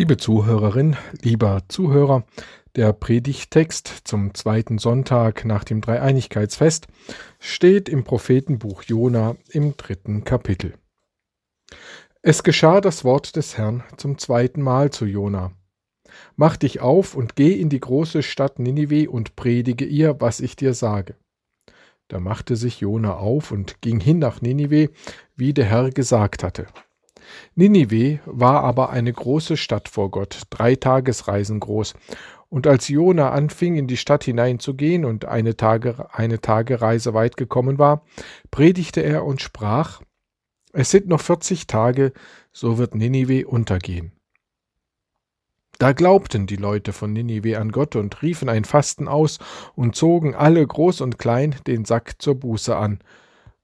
Liebe Zuhörerin, lieber Zuhörer, der Predigttext zum zweiten Sonntag nach dem Dreieinigkeitsfest steht im Prophetenbuch Jona im dritten Kapitel. Es geschah das Wort des Herrn zum zweiten Mal zu Jona. Mach dich auf und geh in die große Stadt Ninive und predige ihr, was ich dir sage. Da machte sich Jona auf und ging hin nach Ninive, wie der Herr gesagt hatte. Ninive war aber eine große Stadt vor Gott, drei Tagesreisen groß. Und als Jona anfing, in die Stadt hineinzugehen und eine, Tage, eine Tagereise weit gekommen war, predigte er und sprach, Es sind noch vierzig Tage, so wird Ninive untergehen. Da glaubten die Leute von Ninive an Gott und riefen ein Fasten aus und zogen alle groß und klein den Sack zur Buße an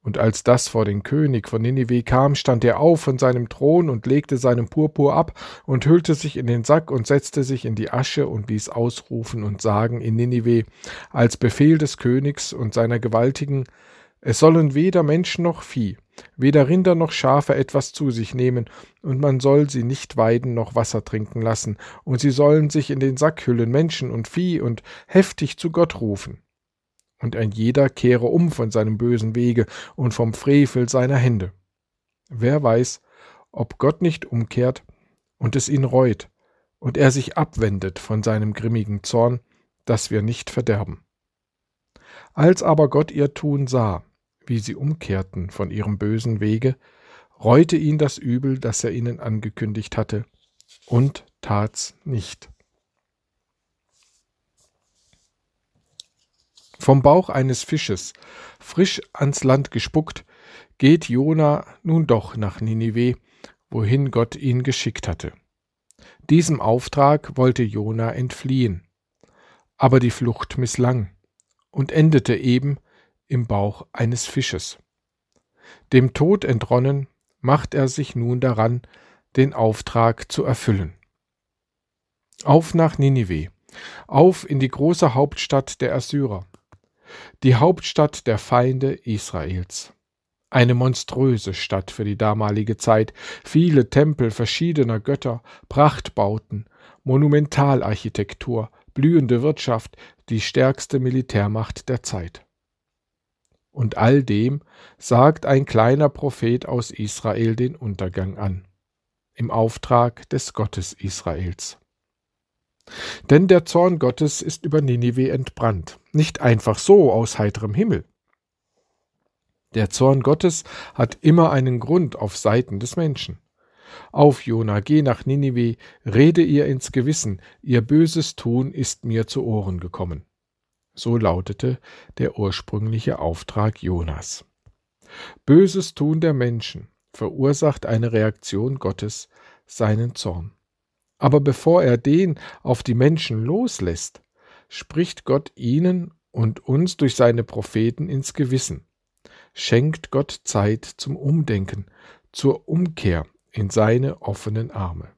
und als das vor den König von Ninive kam, stand er auf von seinem Thron und legte seinen Purpur ab und hüllte sich in den Sack und setzte sich in die Asche und ließ ausrufen und sagen in Ninive als Befehl des Königs und seiner Gewaltigen, es sollen weder Menschen noch Vieh, weder Rinder noch Schafe etwas zu sich nehmen, und man soll sie nicht weiden noch Wasser trinken lassen, und sie sollen sich in den Sack hüllen, Menschen und Vieh, und heftig zu Gott rufen und ein jeder kehre um von seinem bösen Wege und vom Frevel seiner Hände. Wer weiß, ob Gott nicht umkehrt und es ihn reut und er sich abwendet von seinem grimmigen Zorn, dass wir nicht verderben. Als aber Gott ihr Tun sah, wie sie umkehrten von ihrem bösen Wege, reute ihn das Übel, das er ihnen angekündigt hatte, und tat's nicht. Vom Bauch eines Fisches, frisch ans Land gespuckt, geht Jona nun doch nach Ninive, wohin Gott ihn geschickt hatte. Diesem Auftrag wollte Jona entfliehen, aber die Flucht misslang und endete eben im Bauch eines Fisches. Dem Tod entronnen, macht er sich nun daran, den Auftrag zu erfüllen. Auf nach Ninive, auf in die große Hauptstadt der Assyrer, die Hauptstadt der Feinde Israels. Eine monströse Stadt für die damalige Zeit, viele Tempel verschiedener Götter, Prachtbauten, Monumentalarchitektur, blühende Wirtschaft, die stärkste Militärmacht der Zeit. Und all dem sagt ein kleiner Prophet aus Israel den Untergang an, im Auftrag des Gottes Israels. Denn der Zorn Gottes ist über Ninive entbrannt, nicht einfach so aus heiterem Himmel. Der Zorn Gottes hat immer einen Grund auf Seiten des Menschen. Auf, Jona, geh nach Ninive, rede ihr ins Gewissen, ihr böses Tun ist mir zu Ohren gekommen. So lautete der ursprüngliche Auftrag Jonas. Böses Tun der Menschen verursacht eine Reaktion Gottes, seinen Zorn. Aber bevor er den auf die Menschen loslässt, spricht Gott ihnen und uns durch seine Propheten ins Gewissen, schenkt Gott Zeit zum Umdenken, zur Umkehr in seine offenen Arme.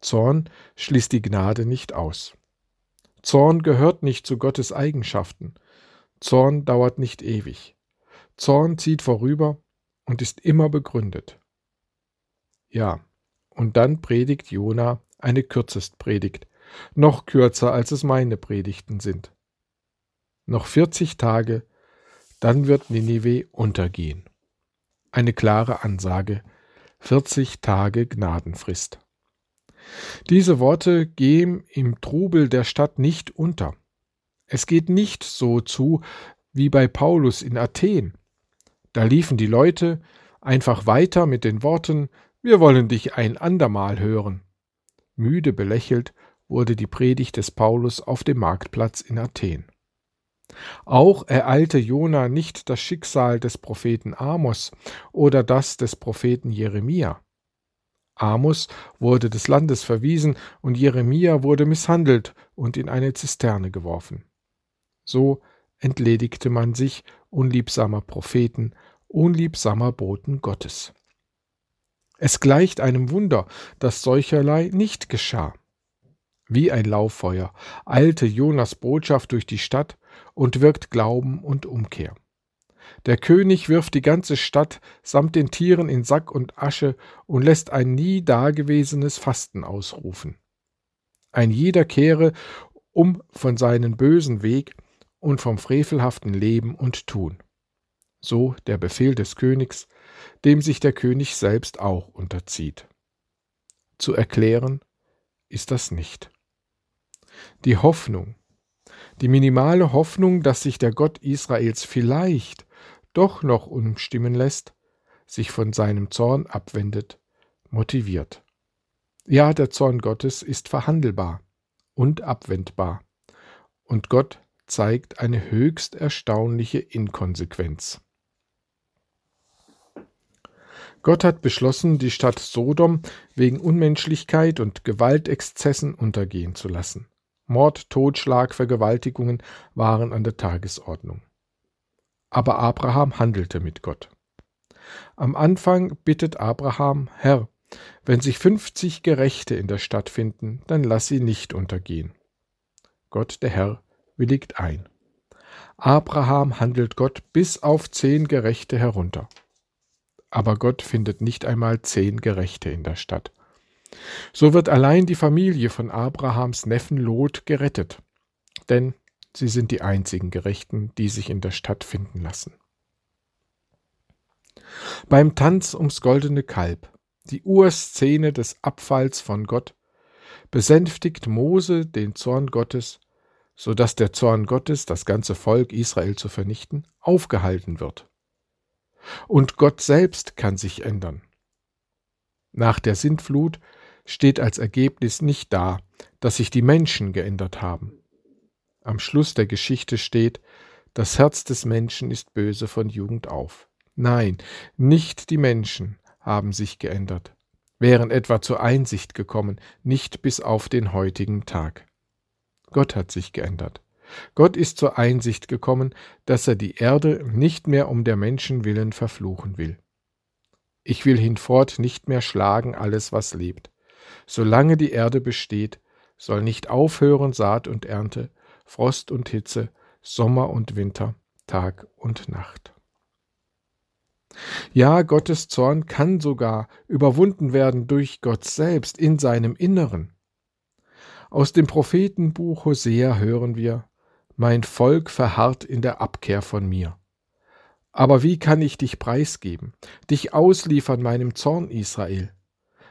Zorn schließt die Gnade nicht aus. Zorn gehört nicht zu Gottes Eigenschaften. Zorn dauert nicht ewig. Zorn zieht vorüber und ist immer begründet. Ja, und dann predigt Jona eine Kürzestpredigt, noch kürzer als es meine Predigten sind. Noch 40 Tage, dann wird Ninive untergehen. Eine klare Ansage, 40 Tage Gnadenfrist. Diese Worte gehen im Trubel der Stadt nicht unter. Es geht nicht so zu wie bei Paulus in Athen. Da liefen die Leute einfach weiter mit den Worten wir wollen dich ein andermal hören. Müde belächelt wurde die Predigt des Paulus auf dem Marktplatz in Athen. Auch ereilte Jona nicht das Schicksal des Propheten Amos oder das des Propheten Jeremia. Amos wurde des Landes verwiesen und Jeremia wurde misshandelt und in eine Zisterne geworfen. So entledigte man sich unliebsamer Propheten, unliebsamer Boten Gottes. Es gleicht einem Wunder, dass solcherlei nicht geschah. Wie ein Lauffeuer eilte Jonas Botschaft durch die Stadt und wirkt Glauben und Umkehr. Der König wirft die ganze Stadt samt den Tieren in Sack und Asche und lässt ein nie dagewesenes Fasten ausrufen. Ein jeder kehre um von seinem bösen Weg und vom frevelhaften Leben und Tun. So der Befehl des Königs, dem sich der König selbst auch unterzieht. Zu erklären ist das nicht. Die Hoffnung, die minimale Hoffnung, dass sich der Gott Israels vielleicht doch noch umstimmen lässt, sich von seinem Zorn abwendet, motiviert. Ja, der Zorn Gottes ist verhandelbar und abwendbar, und Gott zeigt eine höchst erstaunliche Inkonsequenz. Gott hat beschlossen, die Stadt Sodom wegen Unmenschlichkeit und Gewaltexzessen untergehen zu lassen. Mord, Totschlag, Vergewaltigungen waren an der Tagesordnung. Aber Abraham handelte mit Gott. Am Anfang bittet Abraham, Herr, wenn sich fünfzig Gerechte in der Stadt finden, dann lass sie nicht untergehen. Gott der Herr willigt ein. Abraham handelt Gott bis auf zehn Gerechte herunter aber Gott findet nicht einmal zehn Gerechte in der Stadt. So wird allein die Familie von Abrahams Neffen Lot gerettet, denn sie sind die einzigen Gerechten, die sich in der Stadt finden lassen. Beim Tanz ums goldene Kalb, die Urszene des Abfalls von Gott, besänftigt Mose den Zorn Gottes, so dass der Zorn Gottes, das ganze Volk Israel zu vernichten, aufgehalten wird. Und Gott selbst kann sich ändern. Nach der Sintflut steht als Ergebnis nicht da, dass sich die Menschen geändert haben. Am Schluss der Geschichte steht, das Herz des Menschen ist böse von Jugend auf. Nein, nicht die Menschen haben sich geändert, wären etwa zur Einsicht gekommen, nicht bis auf den heutigen Tag. Gott hat sich geändert. Gott ist zur Einsicht gekommen, dass er die Erde nicht mehr um der Menschen willen verfluchen will. Ich will hinfort nicht mehr schlagen alles, was lebt. Solange die Erde besteht, soll nicht aufhören Saat und Ernte, Frost und Hitze, Sommer und Winter, Tag und Nacht. Ja, Gottes Zorn kann sogar überwunden werden durch Gott selbst in seinem Inneren. Aus dem Prophetenbuch Hosea hören wir, mein Volk verharrt in der Abkehr von mir. Aber wie kann ich dich preisgeben, dich ausliefern meinem Zorn, Israel?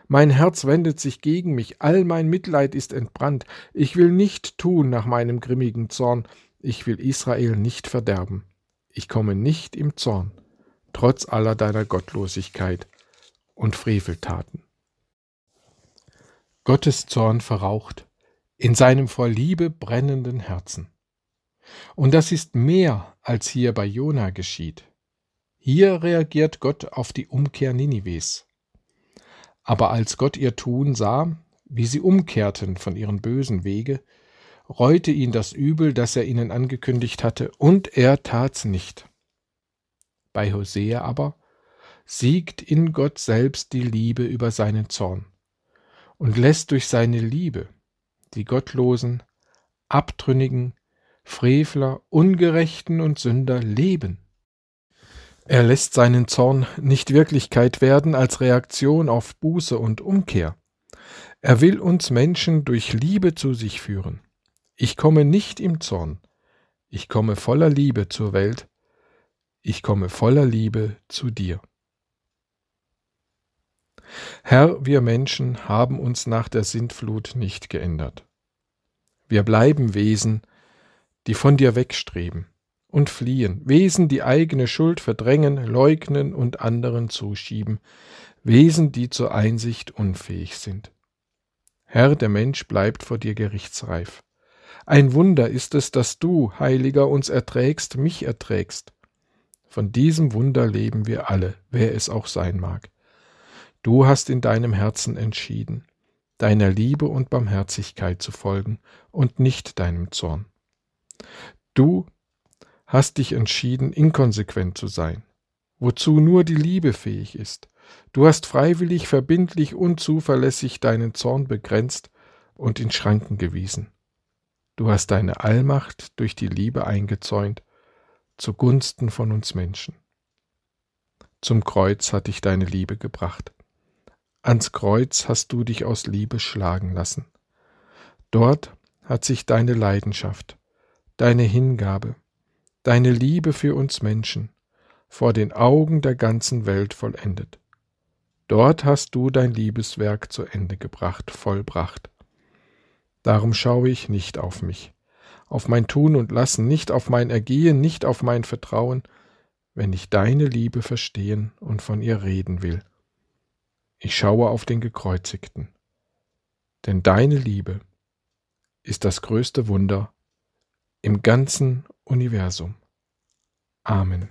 Mein Herz wendet sich gegen mich, all mein Mitleid ist entbrannt, ich will nicht tun nach meinem grimmigen Zorn, ich will Israel nicht verderben. Ich komme nicht im Zorn, trotz aller deiner Gottlosigkeit und Freveltaten. Gottes Zorn verraucht in seinem vor Liebe brennenden Herzen. Und das ist mehr, als hier bei Jona geschieht. Hier reagiert Gott auf die Umkehr Ninives. Aber als Gott ihr Tun sah, wie sie umkehrten von ihren bösen Wege, reute ihn das Übel, das er ihnen angekündigt hatte, und er tat's nicht. Bei Hosea aber siegt in Gott selbst die Liebe über seinen Zorn und lässt durch seine Liebe die Gottlosen, Abtrünnigen, Frevler, Ungerechten und Sünder leben. Er lässt seinen Zorn nicht Wirklichkeit werden als Reaktion auf Buße und Umkehr. Er will uns Menschen durch Liebe zu sich führen. Ich komme nicht im Zorn, ich komme voller Liebe zur Welt, ich komme voller Liebe zu dir. Herr, wir Menschen haben uns nach der Sintflut nicht geändert. Wir bleiben Wesen, die von dir wegstreben und fliehen, Wesen, die eigene Schuld verdrängen, leugnen und anderen zuschieben, Wesen, die zur Einsicht unfähig sind. Herr, der Mensch bleibt vor dir gerichtsreif. Ein Wunder ist es, dass du, Heiliger, uns erträgst, mich erträgst. Von diesem Wunder leben wir alle, wer es auch sein mag. Du hast in deinem Herzen entschieden, deiner Liebe und Barmherzigkeit zu folgen und nicht deinem Zorn. Du hast dich entschieden, inkonsequent zu sein, wozu nur die Liebe fähig ist. Du hast freiwillig, verbindlich und zuverlässig deinen Zorn begrenzt und in Schranken gewiesen. Du hast deine Allmacht durch die Liebe eingezäunt, zugunsten von uns Menschen. Zum Kreuz hat dich deine Liebe gebracht. Ans Kreuz hast du dich aus Liebe schlagen lassen. Dort hat sich deine Leidenschaft, deine Hingabe, deine Liebe für uns Menschen vor den Augen der ganzen Welt vollendet. Dort hast du dein Liebeswerk zu Ende gebracht, vollbracht. Darum schaue ich nicht auf mich, auf mein Tun und Lassen, nicht auf mein Ergehen, nicht auf mein Vertrauen, wenn ich deine Liebe verstehen und von ihr reden will. Ich schaue auf den Gekreuzigten, denn deine Liebe ist das größte Wunder im ganzen Universum. Amen.